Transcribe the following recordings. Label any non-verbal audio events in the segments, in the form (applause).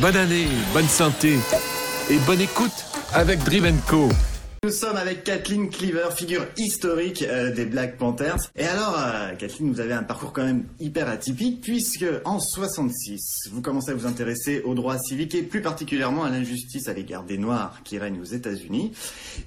Bonne année, bonne santé et bonne écoute avec Dream Co. Nous sommes avec Kathleen Cleaver, figure historique euh, des Black Panthers. Et alors, euh, Kathleen, vous avez un parcours quand même hyper atypique, puisque en 66, vous commencez à vous intéresser aux droits civiques et plus particulièrement à l'injustice à l'égard des Noirs qui règnent aux États-Unis.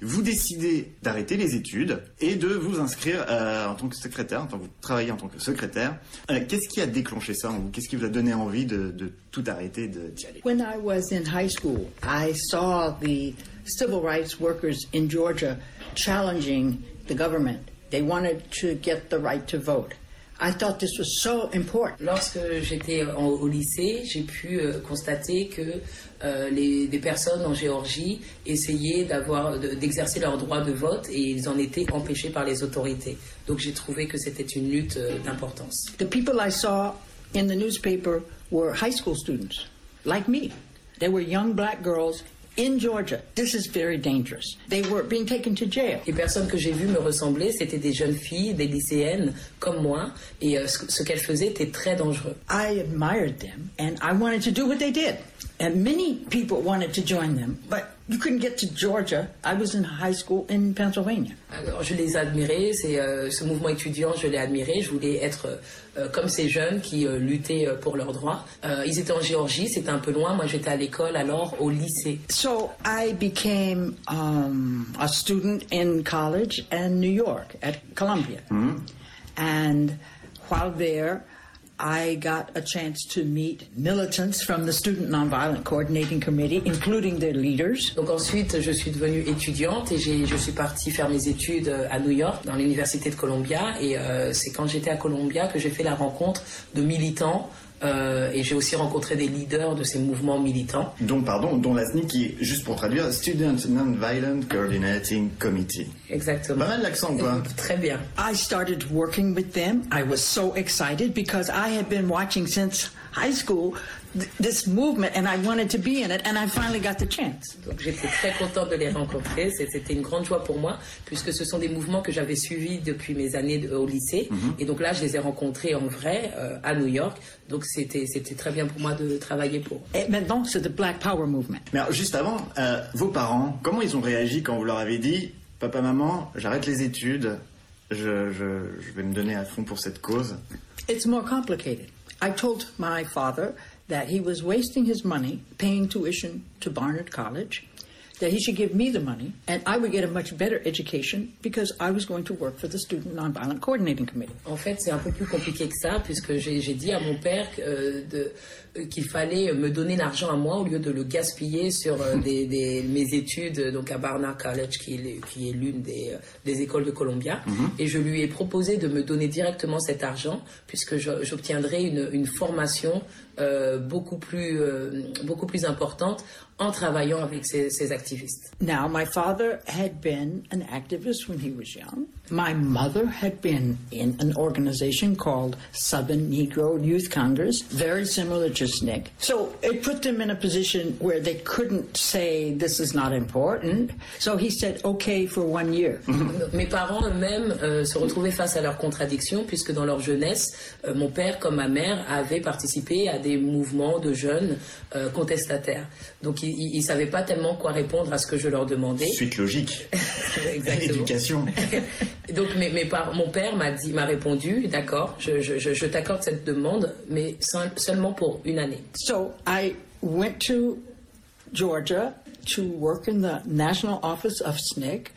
Vous décidez d'arrêter les études et de vous inscrire euh, en tant que secrétaire, en tant que vous travaillez en tant que secrétaire. Qu'est-ce qui a déclenché ça en vous Qu'est-ce qui vous a donné envie de tout arrêter, d'y aller When I was in high school, I saw the civil rights workers in Georgia challenging the government. They wanted to get the right to vote. I thought this was so important. Lorsque j'étais en- au lycée, j'ai pu euh, constater que euh, les, des personnes en Géorgie essayaient d'avoir, de- d'exercer leur droit de vote et ils en étaient empêchés par les autorités. Donc j'ai trouvé que c'était une lutte euh, d'importance. The people I saw in the newspaper were high school students, like me. They were young black girls in Georgia. This is very dangerous. They were being taken to jail. Les personnes que j'ai vues me ressembler, c'était des jeunes filles, des lycéennes comme moi, et euh, ce, ce qu'elles faisaient était très dangereux. I admired them and I wanted to do what they did. And many people wanted to join them, but you couldn't get to Georgia. I was in high school in Pennsylvania. Alors, je les admirais, c'est euh, ce mouvement étudiant, je l'ai admiré. Je voulais être euh, comme ces jeunes qui euh, luttaient euh, pour leurs droits. Euh, ils étaient en Géorgie, c'était un peu loin. Moi, j'étais à l'école alors au lycée. So I became um, a student in college in New York at Columbia. And while there, I got a chance to meet militants from the Student Nonviolent Coordinating Committee, including their leaders. Donc ensuite, je suis devenue étudiante et je suis partie faire mes études euh, à New York, dans l'université de Columbia. Et euh, c'est quand j'étais à Columbia que j'ai fait la rencontre de militants. Euh, et j'ai aussi rencontré des leaders de ces mouvements militants. dont, pardon, dont la SNCC qui est, juste pour traduire, Student Nonviolent Coordinating Committee. Exactement. Pas mal l'accent, quoi. (laughs) Très bien. I started working with them. I was so excited because I had been watching since high school th- this movement and I wanted to be in it and I finally got the chance. Donc j'étais très contente de les rencontrer. C'était une grande joie pour moi, puisque ce sont des mouvements que j'avais suivis depuis mes années de- au lycée. Et donc là, je les ai rencontrés en vrai euh, à New York. Donc c'était c'était très bien pour moi de travailler pour. Et maintenant, c'est the Black Power Movement. Mais alors, juste avant, euh, vos parents, comment ils ont réagi quand vous leur avez dit Papa, maman, j'arrête les études, je, je, je vais me donner à fond pour cette cause It's more complicated. I told my father that he was wasting his money paying tuition to Barnard College, that he should give me the money, and I would get a much better education because I was going to work for the Student Nonviolent Coordinating Committee. En fait, c'est un peu plus compliqué que ça, puisque j'ai dit à mon père que, euh, de- euh, qu'il fallait me donner l'argent à moi au lieu de le gaspiller sur euh, des, des- mes études donc à Barnard College, qui est, qui est l'une des, des écoles de Columbia. Et je lui ai proposé de me donner directement cet argent, puisque j'obtiendrais une, une formation euh, beaucoup, plus, euh, beaucoup plus importante en travaillant avec ces, activistes. Now, my father had been an activist when he was young. My mother had been in an organization called Southern Negro Youth Congress, very similar to SNCC. So it put them in a position where they couldn't say this is not important. So he said, okay, for one year. (laughs) Mes parents eux-mêmes euh, se retrouvaient face à leurs contradictions puisque dans leur jeunesse, euh, mon père comme ma mère avaient participé à des mouvements de jeunes euh, contestataires. Donc ils ne savaient pas tellement quoi répondre à ce que je leur demandais. Suite logique. (laughs) Exactement. Éducation. (laughs) Donc mes, mes par- mon père m'a dit, m'a répondu, d'accord, je, je- je- je t'accorde cette demande, mais seul- seulement pour une année. So I went to Georgia to work in the national office of SNCC,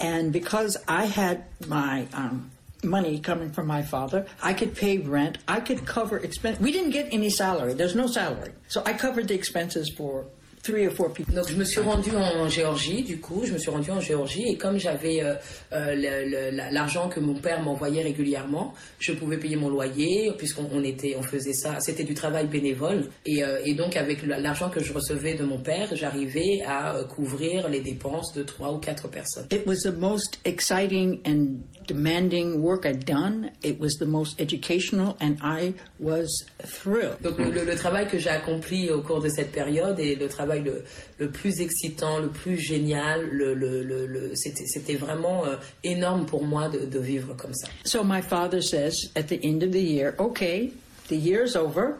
and because I had my um, money coming from my father, I could pay rent, I could cover expense. We didn't get any salary. There's no salary, so I covered the expenses for three or four people. Donc je me suis rendue en Géorgie, du coup, je me suis rendue en Géorgie et comme j'avais euh, euh, l'argent que mon père m'envoyait régulièrement, je pouvais payer mon loyer puisqu'on on était, on faisait ça, c'était du travail bénévole et, euh, et donc avec la- l'argent que je recevais de mon père, j'arrivais à couvrir les dépenses de trois ou quatre personnes. It was the most exciting and demanding work I'd done. It was the most educational, and I was thrilled. Donc le, le- travail que j'ai accompli au cours de cette période est le travail le, le plus excitant, le plus génial. Le, le- le- le- c'était, c'était vraiment euh, énorme pour moi de, de vivre comme ça. So my father says at the end of the year, okay, the year's over.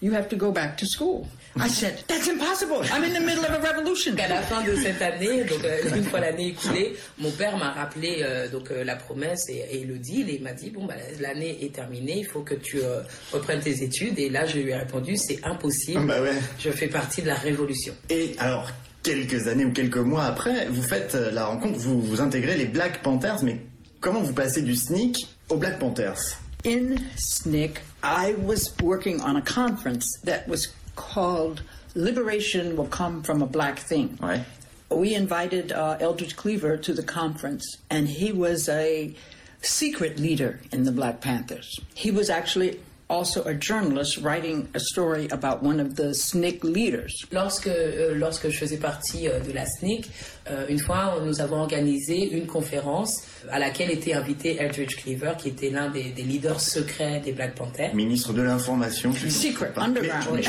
You have to go back to school. I said, That's impossible. I'm in the middle of a revolution. À la fin de cette année, donc euh, une fois l'année écoulée, mon père m'a rappelé euh, donc euh, la promesse et, et, le deal et il m'a dit bon bah l'année est terminée, il faut que tu euh, reprennes tes études et là je lui ai répondu c'est impossible. Bah ouais. Je fais partie de la révolution. Et alors quelques années ou quelques mois après, vous faites la rencontre, vous vous intégrez les Black Panthers, mais comment vous passez du SNCC aux Black Panthers? In SNCC, I was working on a conference that was called Liberation Will Come from a Black Thing. Ouais. We invited uh, Eldridge Cleaver to the conference, and he was a secret leader in the Black Panthers. He was actually also a journalist writing a story about one of the SNCC leaders. Lorsque, euh, lorsque je faisais partie euh, de la SNCC, euh, une fois, nous avons organisé une conférence à laquelle était invité Eldridge Cleaver, qui était l'un des, des, leaders secrets des Black Panthers. Ministre de l'information. Secret, underground. Mais,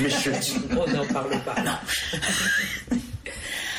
mais, mais. On n'en parle pas. Non. (laughs)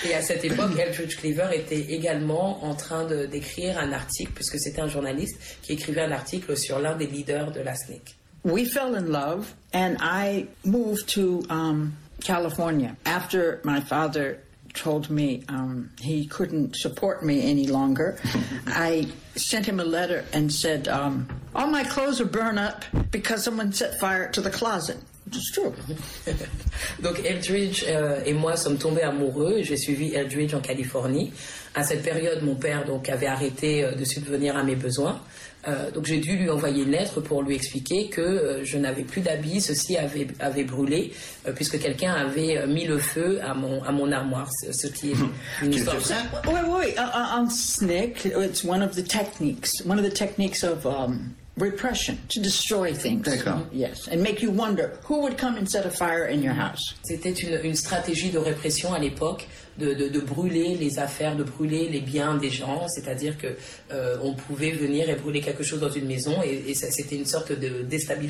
Et à cette époque, (clears throat) Eldridge Cleaver était également en train d'écrire un article, puisque c'était un journaliste qui écrivait un article sur l'un des leaders de la SNCC. We fell in love, and I moved to um, California after my father told me um, he couldn't support me any longer. (laughs) I sent him a letter and said, um, All my clothes are burned up because someone set fire to the closet. (laughs) Donc Eldridge euh, et moi sommes tombés amoureux. J'ai suivi Eldridge en Californie. À cette période, mon père donc avait arrêté euh, de subvenir à mes besoins. Euh, donc j'ai dû lui envoyer une lettre pour lui expliquer que je n'avais plus d'habits, ceci avait, avait brûlé, puisque quelqu'un avait mis le feu à mon, à mon armoire, ce, qui est une histoire. Wait, wait, uh, on SNCC, it's one of the techniques, one of the techniques of um, repression, to destroy things. D'accord. Yes, and make you wonder who would come and set a fire in your house. C'était une, une stratégie de répression à l'époque. De, de, de, brûler les affaires, de brûler les biens des gens, c'est-à-dire que euh, on pouvait venir et brûler quelque chose dans une maison et, et c'était une sorte de déstabilis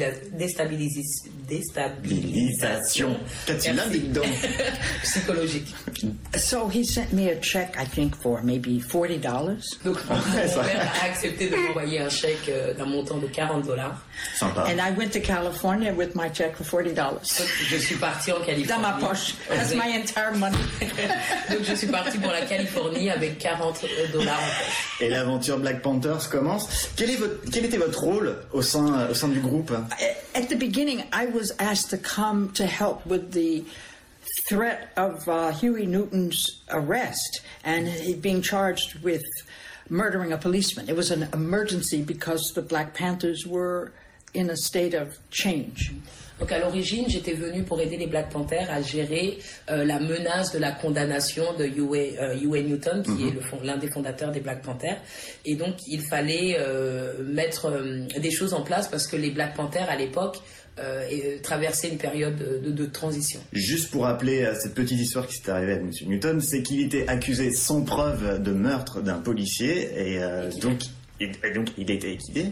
déstabilisation (laughs) psychologique. So he sent me a check, I think, for maybe forty dollars. Donc mon père a accepté de m'envoyer un chèque euh, d'un montant de 40 dollars. Sympa. And I went to California with my check for forty dollars. Je suis parti en Californie. Dans ma poche. That's my entire money. (laughs) Donc je suis parti pour la Californie avec 40 dollars en poche. Et l'aventure Black Panthers commence. Quel, est votre, quel était votre rôle au sein, au sein du groupe? At the beginning, I was asked to come to help with the threat of uh, Huey Newton's arrest and being charged with murdering a policeman. It was an emergency because the Black Panthers were in a state of change. Donc à l'origine, j'étais venue pour aider les Black Panthers à gérer euh, la menace de la condamnation de Huey, euh, Huey Newton, qui mm -hmm. est l'un des fondateurs des Black Panthers. Et donc il fallait euh, mettre des choses en place parce que les Black Panthers à l'époque traversaient une période de, de, transition. Juste pour rappeler cette petite histoire qui s'est arrivée à M. Newton, c'est qu'il était accusé sans preuve de meurtre d'un policier et, donc, et, et donc il a été équipé.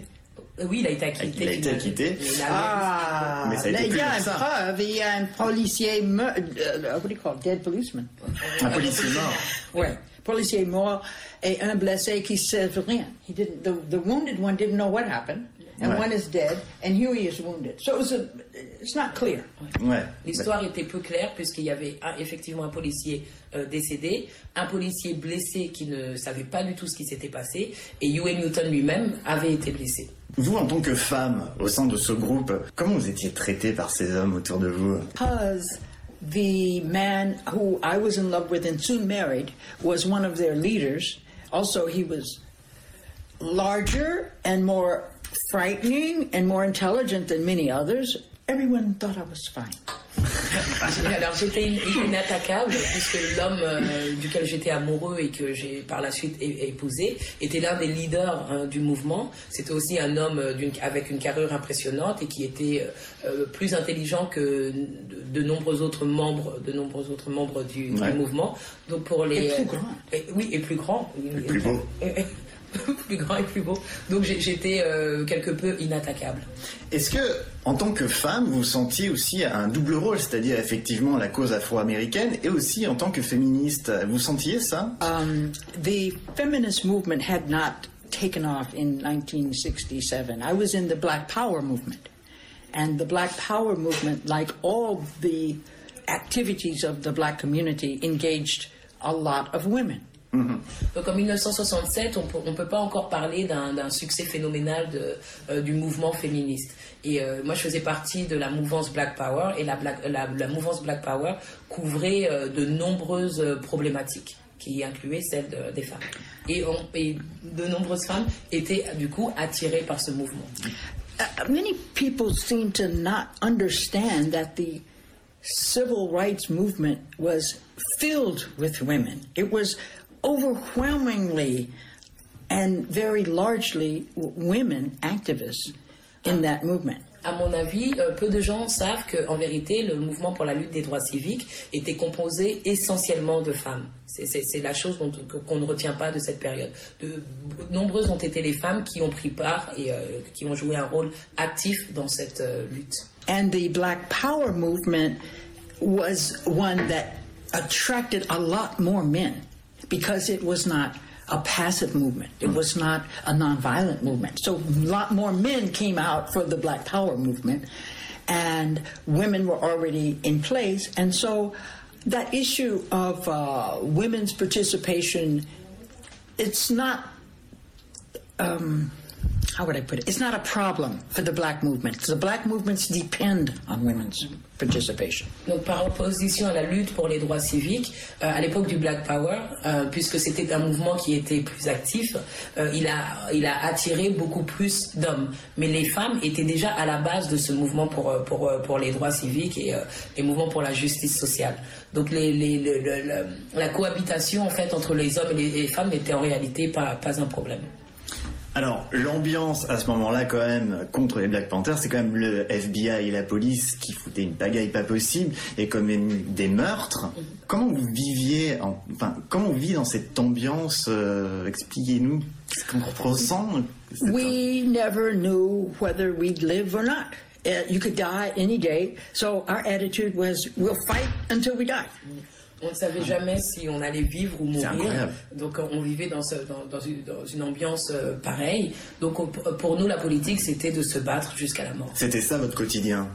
Oui, il a été acquitté. Il a été acquitté. Ah, mais ça a été il y a une preuve, il y a un policier mort, what do you call it, dead policeman. Un policier mort. Ouais, policier mort et un blessé qui sait rien. He didn't, the, the wounded one didn't know what happened. And Ouais. one is dead, and Huey is wounded. So it was a, it's not clear. Ouais. L'histoire était peu claire puisqu'il y avait un- effectivement un policier euh, décédé, un policier blessé qui ne savait pas du tout ce qui s'était passé, et Huey Newton lui-même avait été blessé. Vous, en tant que femme, au sein de ce groupe, comment vous étiez traitée par ces hommes autour de vous? Because the man who I was in love with and soon married was one of their leaders. Also, he was larger and more frightening and more intelligent than many others. Everyone thought I was fine. (laughs) Alors j'étais in- inattaquable puisque l'homme euh, duquel j'étais amoureux et que j'ai par la suite épousé était l'un des leaders hein, du mouvement. C'était aussi un homme euh, avec une carrure impressionnante et qui était euh, plus intelligent que de, de nombreux autres membres, de nombreux autres membres du, mouvement. Donc pour les Et plus grand. et- oui et plus grand, Et plus beau. (laughs) plus grand et plus beau. Donc j'étais euh, quelque peu inattaquable. Est-ce que, en tant que femme, vous sentiez aussi un double rôle, c'est-à-dire effectivement la cause afro-américaine et aussi en tant que féministe? Vous sentiez ça? Um, the feminist movement had not taken off in 1967. I was in the Black Power movement. And the Black Power movement, like all the activities of the black community, engaged a lot of women. (laughs) Donc en 1967, on ne peut pas encore parler d'un succès phénoménal euh, du mouvement féministe. Et euh, moi, je faisais partie de la mouvance Black Power, et la, la, mouvance Black Power couvrait euh, de nombreuses problématiques qui incluaient celles des femmes. Et, et, de nombreuses femmes étaient du coup attirées par ce mouvement. Uh, many people seem to not understand that the civil rights movement was filled with women. It was overwhelmingly and very largely women activists in that movement. À mon avis, euh, peu de gens savent qu'en vérité, le mouvement pour la lutte des droits civiques était composé essentiellement de femmes. C'est la chose qu'on ne retient pas de cette période. De, nombreuses ont été les femmes qui ont pris part et euh, qui ont joué un rôle actif dans cette euh, lutte. And the Black Power movement was one that attracted a lot more men. Because it was not a passive movement. It was not a nonviolent movement. So a lot more men came out for the Black Power movement, and women were already in place. And so that issue of uh, women's participation, it's not. Um, how would I put it? It's not a problem for the black movement. The black movements depend on women's participation. Donc, par opposition à la lutte pour les droits civiques, euh, à l'époque du Black Power, euh, puisque c'était un mouvement qui était plus actif, euh, il, a, il a attiré beaucoup plus d'hommes. Mais les femmes étaient déjà à la base de ce mouvement pour, pour, pour les droits civiques et les mouvements pour la justice sociale. Donc, la cohabitation en fait entre les hommes et les, les femmes n'était en réalité pas, pas un problème. Alors, l'ambiance à ce moment-là, quand même, contre les Black Panthers, c'est quand même le FBI et la police qui foutaient une pagaille pas possible et comme des meurtres. Comment vous viviez, enfin, comment on vit dans cette ambiance euh, Expliquez-nous ce qu'on ressent. We never knew whether we'd live or not. Uh, you could die any day. So our attitude was, we'll fight until we die. On ne savait jamais si on allait vivre ou mourir. Donc on vivait dans, une, ambiance euh, pareille. Donc pour nous, la politique, c'était de se battre jusqu'à la mort. C'était ça votre quotidien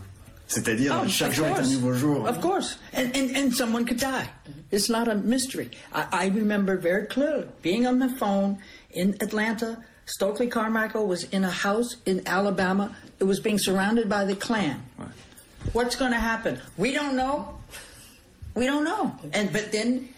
c'est-à-dire, oh, chaque jour est un nouveau jour. Of course. And, and, and someone could die. It's not a mystery. I, I remember very clearly being on the phone in Atlanta. Stokely Carmichael was in a house in Alabama. It was being surrounded by the Klan. What's going to happen? We don't know. We don't know. And but then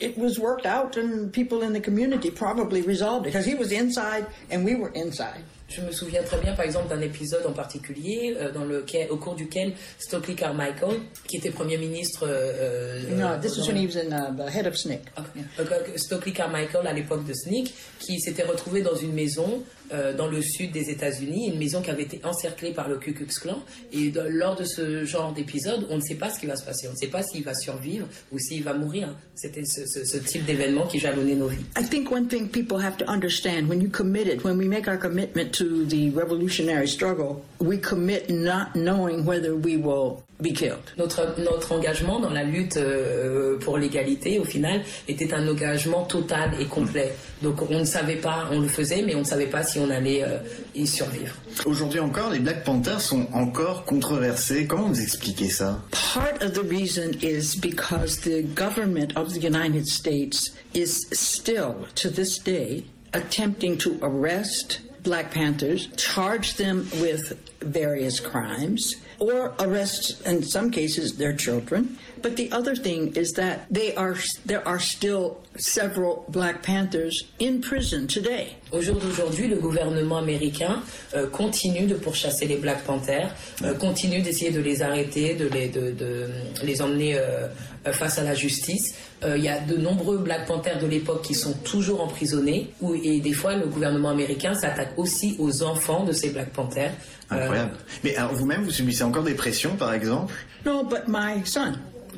it was worked out, and people in the community probably resolved it because he was inside and we were inside. Je me souviens très bien, par exemple, d'un épisode en particulier euh, dans lequel, au cours duquel Stokely Carmichael, qui était premier ministre. Euh, euh no, this was when he was in, uh, the head of SNCC. Okay. Stokely Carmichael, à l'époque de SNCC, qui s'était retrouvé dans une maison euh, dans le sud des États-Unis, une maison qui avait été encerclée par le Ku Klux Klan. Et de, lors de ce genre d'épisode, on ne sait pas ce qui va se passer. On ne sait pas s'il va survivre ou s'il va mourir. C'était ce, ce, ce, type d'événement qui jalonnait nos vies. I think one thing people have to understand when you committed, when we make our commitment to the revolutionary struggle, we commit not knowing whether we will be killed. Notre, notre engagement dans la lutte euh, pour l'égalité, au final, était un engagement total et complet. Donc on ne savait pas, on le faisait, mais on ne savait pas si on allait euh, y survivre. Aujourd'hui encore, les Black Panthers sont encore controversés. Comment vous expliquez ça? Part of the reason is because the government of the United States is still, to this day, attempting to arrest Black Panthers, charge them with various crimes, or arrest, in some cases, their children. But the other thing is that they are, there are still several Black Panthers in prison today. Au jour d'aujourd'hui, le gouvernement américain euh, continue de pourchasser les Black Panthers, euh, continue d'essayer de les arrêter, de les, de, de les emmener euh, face à la justice. Euh, il y a de nombreux Black Panthers de l'époque qui sont toujours emprisonnés, où, et des fois le gouvernement américain s'attaque aussi aux enfants de ces Black Panthers. Incroyable. Mais vous-même, vous subissez encore des pressions, par exemple? Non, but my son.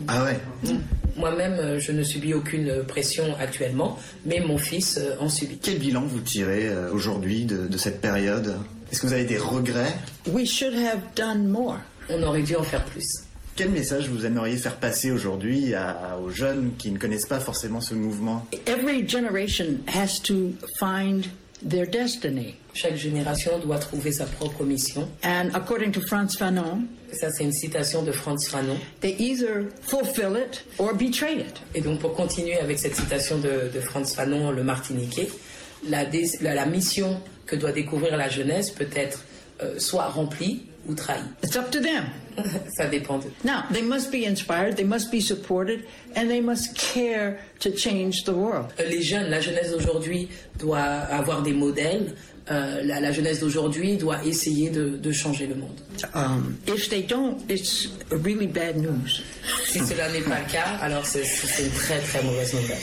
Ah ouais. Mm. Moi-même, euh, je ne subis aucune pression actuellement, mais mon fils euh, en subit. Quel bilan vous tirez euh, aujourd'hui de, de, cette période? Est-ce que vous avez des regrets? We should have done more. On aurait dû en faire plus. Quel message vous aimeriez faire passer aujourd'hui aux jeunes qui ne connaissent pas forcément ce mouvement? Every generation has to find their destiny. Chaque génération doit trouver sa propre mission. And according to Frantz Fanon, Ça, c'est une citation de Franz Fanon. they either fulfill it or betray it. Et donc, pour continuer avec cette citation de, de Franz Fanon, le Martiniquais, la, dé- la, la mission que doit découvrir la jeunesse peut être euh, soit remplie ou trahie. It's up to them. (laughs) Ça dépend de. Now, they must be inspired, they must be supported, and they must care to change the world. Euh, Les jeunes, la jeunesse d'aujourd'hui doit avoir des modèles. Euh, la, la jeunesse d'aujourd'hui doit essayer de, de changer le monde. Um, if they don't, it's really bad news. Si cela n'est pas le cas, alors c'est c'est une très très mauvaise nouvelle.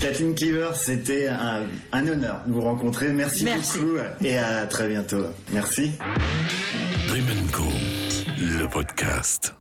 Kathleen Cleaver, c'était un, un honneur de vous rencontrer. Merci, Merci. beaucoup et à très bientôt. Merci. Dream Co, le podcast.